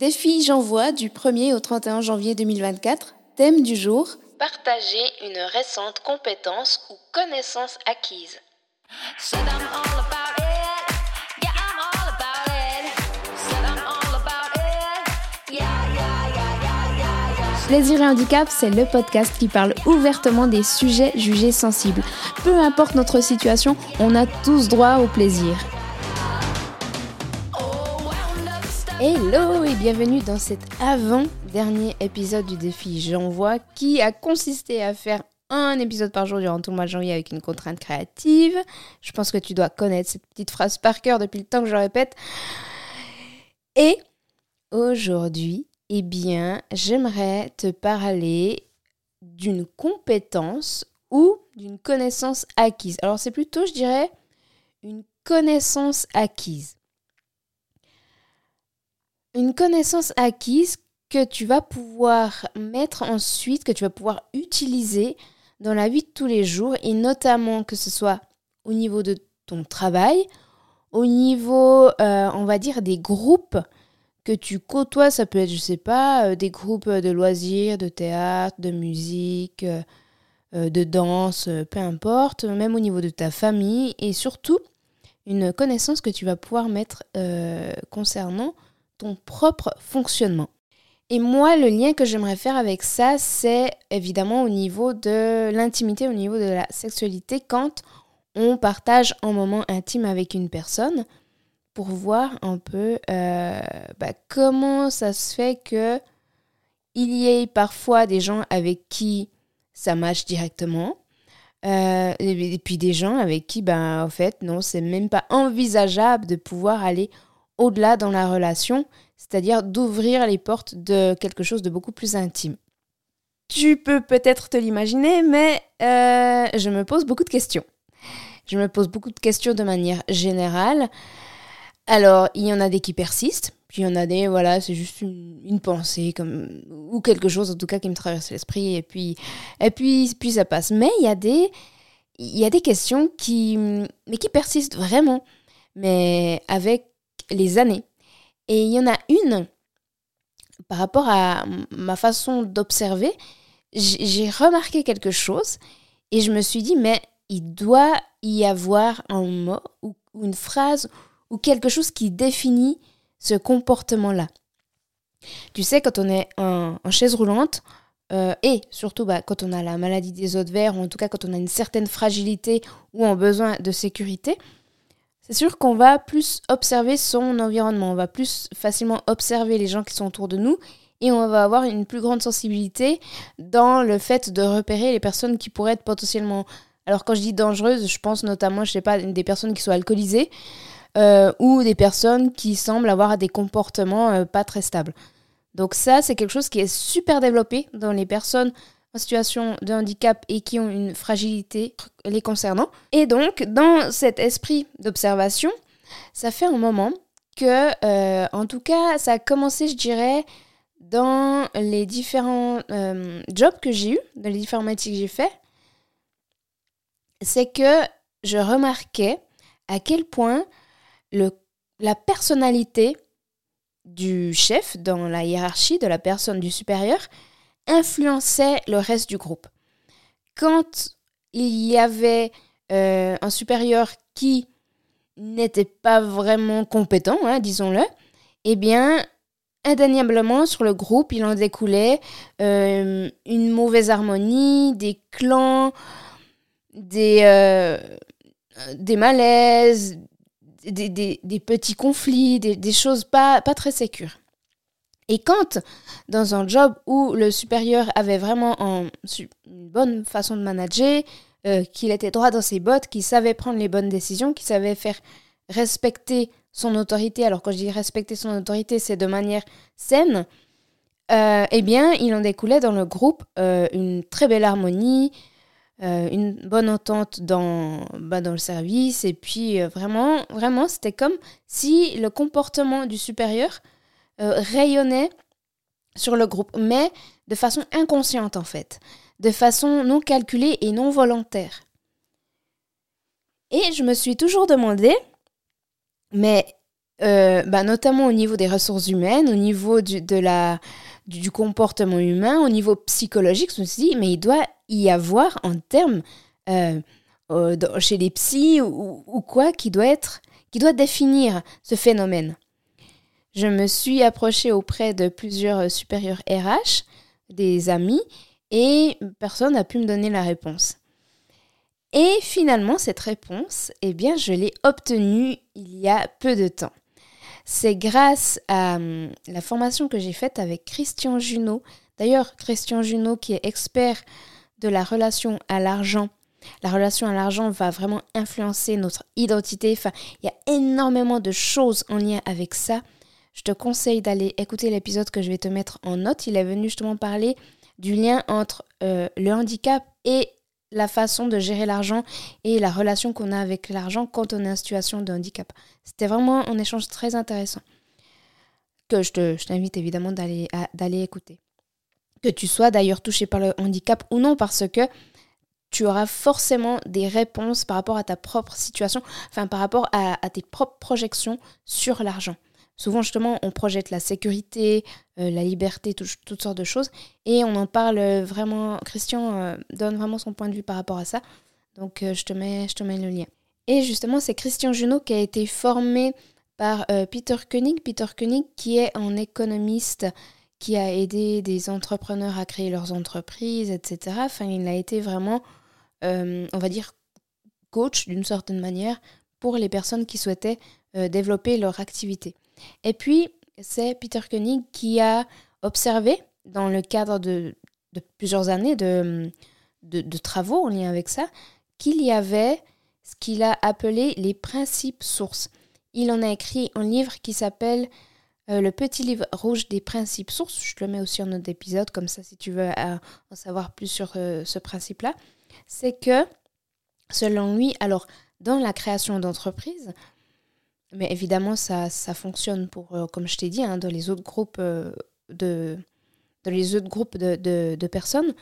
Défi J'envoie du 1er au 31 janvier 2024. Thème du jour Partager une récente compétence ou connaissance acquise. Plaisir et handicap, c'est le podcast qui parle ouvertement des sujets jugés sensibles. Peu importe notre situation, on a tous droit au plaisir. Hello et bienvenue dans cet avant-dernier épisode du défi J'envoie qui a consisté à faire un épisode par jour durant tout le mois de janvier avec une contrainte créative. Je pense que tu dois connaître cette petite phrase par cœur depuis le temps que je répète. Et aujourd'hui, eh bien, j'aimerais te parler d'une compétence ou d'une connaissance acquise. Alors c'est plutôt, je dirais, une connaissance acquise une connaissance acquise que tu vas pouvoir mettre ensuite, que tu vas pouvoir utiliser dans la vie de tous les jours et notamment que ce soit au niveau de ton travail, au niveau, euh, on va dire, des groupes que tu côtoies, ça peut être, je sais pas, euh, des groupes de loisirs, de théâtre, de musique, euh, de danse, peu importe, même au niveau de ta famille et surtout une connaissance que tu vas pouvoir mettre concernant ton propre fonctionnement. Et moi, le lien que j'aimerais faire avec ça, c'est évidemment au niveau de l'intimité, au niveau de la sexualité, quand on partage un moment intime avec une personne, pour voir un peu euh, bah, comment ça se fait que il y ait parfois des gens avec qui ça marche directement, euh, et puis des gens avec qui, ben, en fait, non, c'est même pas envisageable de pouvoir aller au-delà dans la relation, c'est-à-dire d'ouvrir les portes de quelque chose de beaucoup plus intime. Tu peux peut-être te l'imaginer, mais euh, je me pose beaucoup de questions. Je me pose beaucoup de questions de manière générale. Alors, il y en a des qui persistent, puis il y en a des, voilà, c'est juste une, pensée, comme, ou quelque chose en tout cas qui me traverse l'esprit, et puis, et puis, puis ça passe. Mais il y a des, il y a des questions qui, mais qui persistent vraiment, mais avec les années. Et il y en a une, par rapport à ma façon d'observer, j'ai remarqué quelque chose et je me suis dit, mais il doit y avoir un mot ou une phrase ou quelque chose qui définit ce comportement-là. Tu sais, quand on est en, chaise roulante, euh, et surtout bah, quand on a la maladie des os de verre, ou en tout cas quand on a une certaine fragilité ou un besoin de sécurité, c'est sûr qu'on va plus observer son environnement, on va plus facilement observer les gens qui sont autour de nous et on va avoir une plus grande sensibilité dans le fait de repérer les personnes qui pourraient être potentiellement... Alors quand je dis dangereuses, je pense notamment, je sais pas, des personnes qui sont alcoolisées euh, ou des personnes qui semblent avoir des comportements euh, pas très stables. Donc ça, c'est quelque chose qui est super développé dans les personnes en situation de handicap et qui ont une fragilité les concernant. Et donc, dans cet esprit d'observation, ça fait un moment que, euh, en tout cas, ça a commencé, je dirais, dans les différents euh, jobs que j'ai eus, dans les différents métiers que j'ai faits, c'est que je remarquais à quel point la personnalité du chef dans la hiérarchie, de la personne du supérieur, influençait le reste du groupe. Quand il y avait euh, un supérieur qui n'était pas vraiment compétent, hein, disons-le, eh bien, indéniablement, sur le groupe, il en découlait euh, une mauvaise harmonie, des clans, des, euh, des malaises, des, petits conflits, des, choses pas, pas très sécures. Et quand, dans un job où le supérieur avait vraiment une bonne façon de manager, euh, qu'il était droit dans ses bottes, qu'il savait prendre les bonnes décisions, qu'il savait faire respecter son autorité, alors quand je dis respecter son autorité, c'est de manière saine, euh, eh bien, il en découlait dans le groupe euh, une très belle harmonie, une bonne entente dans, bah, dans le service, et puis vraiment, vraiment, c'était comme si le comportement du supérieur euh, rayonnait sur le groupe, mais de façon inconsciente en fait, de façon non calculée et non volontaire. Et je me suis toujours demandé, mais euh, bah, notamment au niveau des ressources humaines, au niveau du, de la, du, comportement humain, au niveau psychologique. Je me suis dit, mais il doit y avoir en termes euh, chez les psys ou, ou, quoi qui doit être, qui doit définir ce phénomène. Je me suis approchée auprès de plusieurs supérieurs RH, des amis, et personne n'a pu me donner la réponse. Et finalement, cette réponse, eh bien, je l'ai obtenue il y a peu de temps. C'est grâce à hum, la formation que j'ai faite avec Christian Junot. D'ailleurs, Christian Junot, qui est expert de la relation à l'argent, la relation à l'argent va vraiment influencer notre identité. Enfin, il y a énormément de choses en lien avec ça. Je te conseille d'aller écouter l'épisode que je vais te mettre en note. Il est venu justement parler du lien entre euh, le handicap et la façon de gérer l'argent et la relation qu'on a avec l'argent quand on est en situation de handicap. C'était vraiment un échange très intéressant que je, t'invite évidemment d'aller, d'aller écouter. Que tu sois d'ailleurs touché par le handicap ou non, parce que tu auras forcément des réponses par rapport à ta propre situation, enfin par rapport à tes propres projections sur l'argent. Souvent, justement, on projette la sécurité, euh, la liberté, toutes sortes de choses. Et on en parle vraiment. Christian euh, donne vraiment son point de vue par rapport à ça. Donc, je, te mets, je te mets le lien. Et justement, c'est Christian Junot qui a été formé par euh, Peter Koenig. Peter Koenig, qui est un économiste qui a aidé des entrepreneurs à créer leurs entreprises, etc. Enfin, il a été vraiment, on va dire, coach d'une certaine manière pour les personnes qui souhaitaient développer leur activité. Et puis, c'est Peter Koenig qui a observé, dans le cadre de, plusieurs années de, travaux en lien avec ça, qu'il y avait ce qu'il a appelé les principes sources. Il en a écrit un livre qui s'appelle euh, Le petit livre rouge des principes sources. Je le mets aussi en notre épisode, comme ça si tu veux euh, en savoir plus sur euh, ce principe-là. C'est que, selon lui, alors dans la création d'entreprise, mais évidemment, ça, ça fonctionne pour, euh, comme je t'ai dit, hein, dans les autres groupes, euh, de, dans les autres groupes de, de, personnes,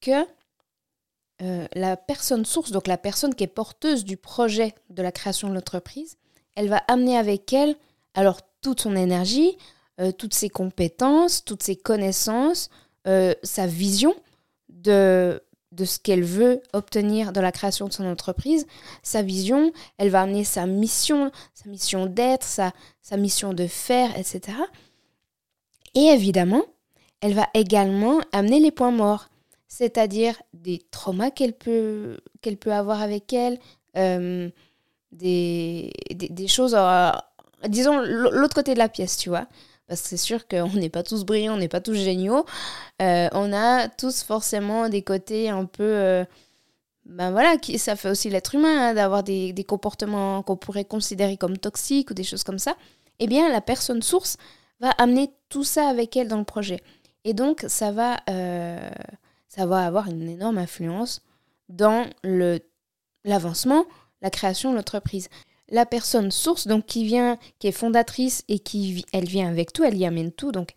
que euh, la personne source, donc la personne qui est porteuse du projet de la création de l'entreprise, elle va amener avec elle alors toute son énergie, toutes ses compétences, toutes ses connaissances, sa vision de de ce qu'elle veut obtenir dans la création de son entreprise, sa vision, elle va amener sa mission, sa mission d'être, sa, mission de faire, etc. Et évidemment, elle va également amener les points morts, c'est-à-dire des traumas qu'elle peut, qu'elle peut avoir avec elle, euh, des, des, choses, euh, disons, l'autre côté de la pièce, tu vois parce que c'est sûr qu'on n'est pas tous brillants, on n'est pas tous géniaux. Euh, on a tous forcément des côtés un peu... Euh, ben voilà, qui, ça fait aussi l'être humain, hein, d'avoir des, comportements qu'on pourrait considérer comme toxiques ou des choses comme ça. Eh bien, la personne source va amener tout ça avec elle dans le projet. Et donc, ça va, euh, ça va avoir une énorme influence dans l'avancement, la création de l'entreprise la personne source, donc qui vient, qui est fondatrice et qui elle vient avec tout, elle y amène tout, donc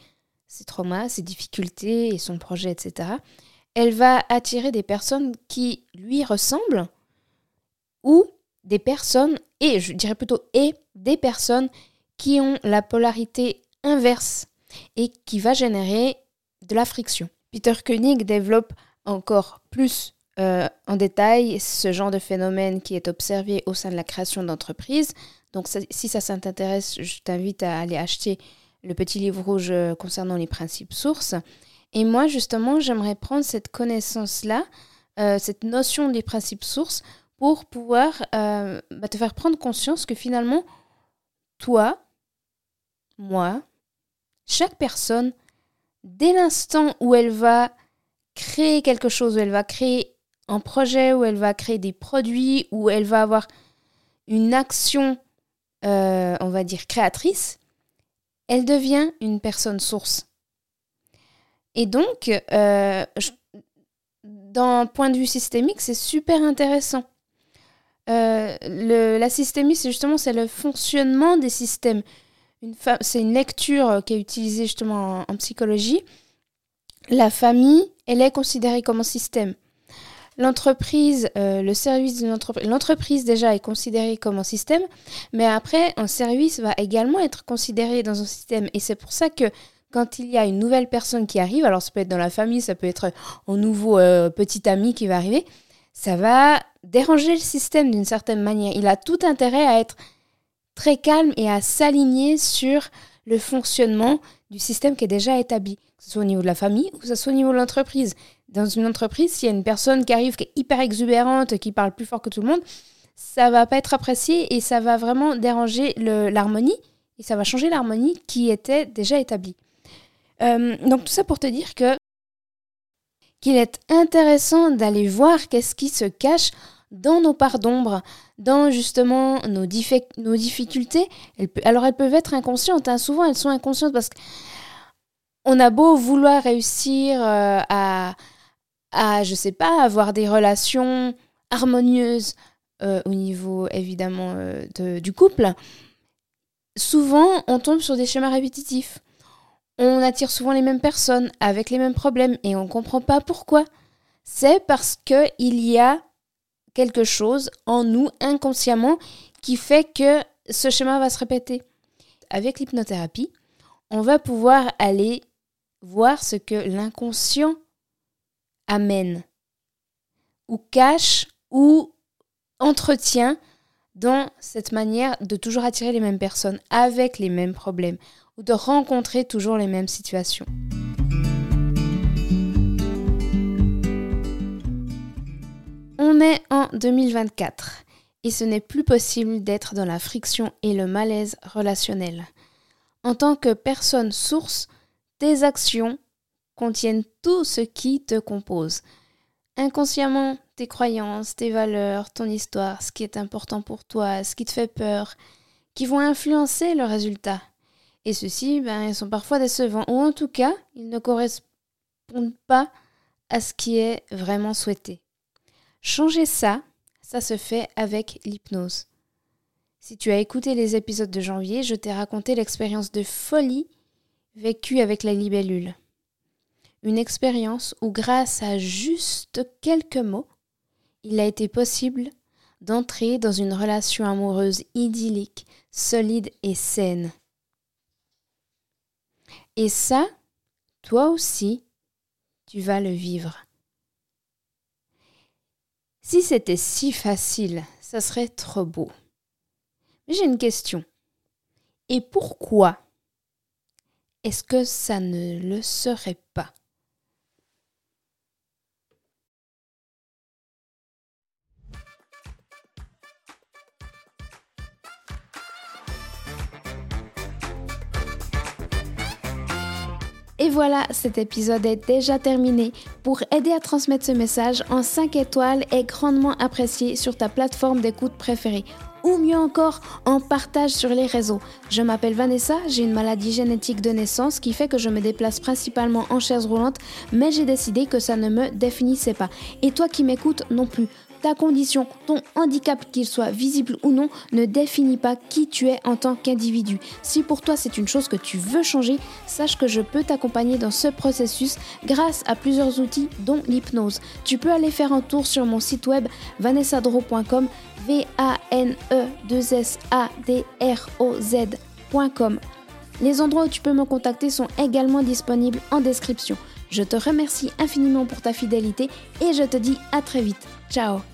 ses traumas, ses difficultés et son projet, etc. Elle va attirer des personnes qui lui ressemblent ou des personnes, et je dirais plutôt et des personnes qui ont la polarité inverse et qui va générer de la friction. Peter Koenig développe encore plus euh, en détail ce genre de phénomène qui est observé au sein de la création d'entreprises. Donc si ça t'intéresse, je t'invite à aller acheter le petit livre rouge euh, concernant les principes sources. Et moi, justement, j'aimerais prendre cette connaissance-là, euh, cette notion des principes sources, pour pouvoir bah, te faire prendre conscience que finalement, toi, moi, chaque personne, dès l'instant où elle va créer quelque chose, où elle va créer un projet où elle va créer des produits, où elle va avoir une action, euh, on va dire, créatrice, elle devient une personne source. Et donc, euh, d'un point de vue systémique, c'est super intéressant. Euh, la systémie, c'est justement le fonctionnement des systèmes. C'est une lecture qui est utilisée justement en psychologie. La famille, elle est considérée comme un système. L'entreprise, euh, le service d'une entreprise, l'entreprise déjà est considérée comme un système, mais après, un service va également être considéré dans un système. Et c'est pour ça que quand il y a une nouvelle personne qui arrive, alors ça peut être dans la famille, ça peut être un nouveau euh, petit ami qui va arriver, ça va déranger le système d'une certaine manière. Il a tout intérêt à être très calme et à s'aligner sur le fonctionnement du système qui est déjà établi, que soit au niveau de la famille ou que soit au niveau de l'entreprise. Dans une entreprise, s'il y a une personne qui arrive qui est hyper exubérante, qui parle plus fort que tout le monde, ça va pas être apprécié et ça va vraiment déranger l'harmonie et ça va changer l'harmonie qui était déjà établie. Euh, donc tout ça pour te dire que qu'il est intéressant d'aller voir qu'est-ce qui se cache dans nos parts d'ombre, dans justement nos, difficultés. alors elles peuvent être inconscientes, hein. souvent elles sont inconscientes parce qu'on a beau vouloir réussir euh, à, à, je sais pas, avoir des relations harmonieuses euh, au niveau évidemment du couple, souvent on tombe sur des schémas répétitifs on attire souvent les mêmes personnes avec les mêmes problèmes et on ne comprend pas pourquoi. C'est parce qu'il y a quelque chose en nous inconsciemment qui fait que ce schéma va se répéter. Avec l'hypnothérapie, on va pouvoir aller voir ce que l'inconscient amène ou cache ou entretient dans cette manière de toujours attirer les mêmes personnes avec les mêmes problèmes ou de rencontrer toujours les mêmes situations. On est en 2024 et ce n'est plus possible d'être dans la friction et le malaise relationnel. En tant que personne source, tes actions contiennent tout ce qui te compose. Inconsciemment, tes croyances, tes valeurs, ton histoire, ce qui est important pour toi, ce qui te fait peur, qui vont influencer le résultat. Et ceux-ci, ben, ils sont parfois décevants, ou en tout cas, ils ne correspondent pas à ce qui est vraiment souhaité. Changer ça, ça se fait avec l'hypnose. Si tu as écouté les épisodes de janvier, je t'ai raconté l'expérience de folie vécue avec la libellule. Une expérience où grâce à juste quelques mots, il a été possible d'entrer dans une relation amoureuse idyllique, solide et saine. Et ça, toi aussi, tu vas le vivre. Si c'était si facile, ça serait trop beau. Mais j'ai une question. Et pourquoi est-ce que ça ne le serait pas? Et voilà, cet épisode est déjà terminé. Pour aider à transmettre ce message en 5 étoiles est grandement apprécié sur ta plateforme d'écoute préférée ou mieux encore en partage sur les réseaux. Je m'appelle Vanessa, j'ai une maladie génétique de naissance qui fait que je me déplace principalement en chaise roulante, mais j'ai décidé que ça ne me définissait pas. Et toi qui m'écoutes non plus ta condition, ton handicap, qu'il soit visible ou non, ne définit pas qui tu es en tant qu'individu. Si pour toi c'est une chose que tu veux changer, sache que je peux t'accompagner dans ce processus grâce à plusieurs outils dont l'hypnose. Tu peux aller faire un tour sur mon site web vanessadro.com v a n e 2 s a d r o. Les endroits où tu peux me contacter sont également disponibles en description. Je te remercie infiniment pour ta fidélité et je te dis à très vite. Ciao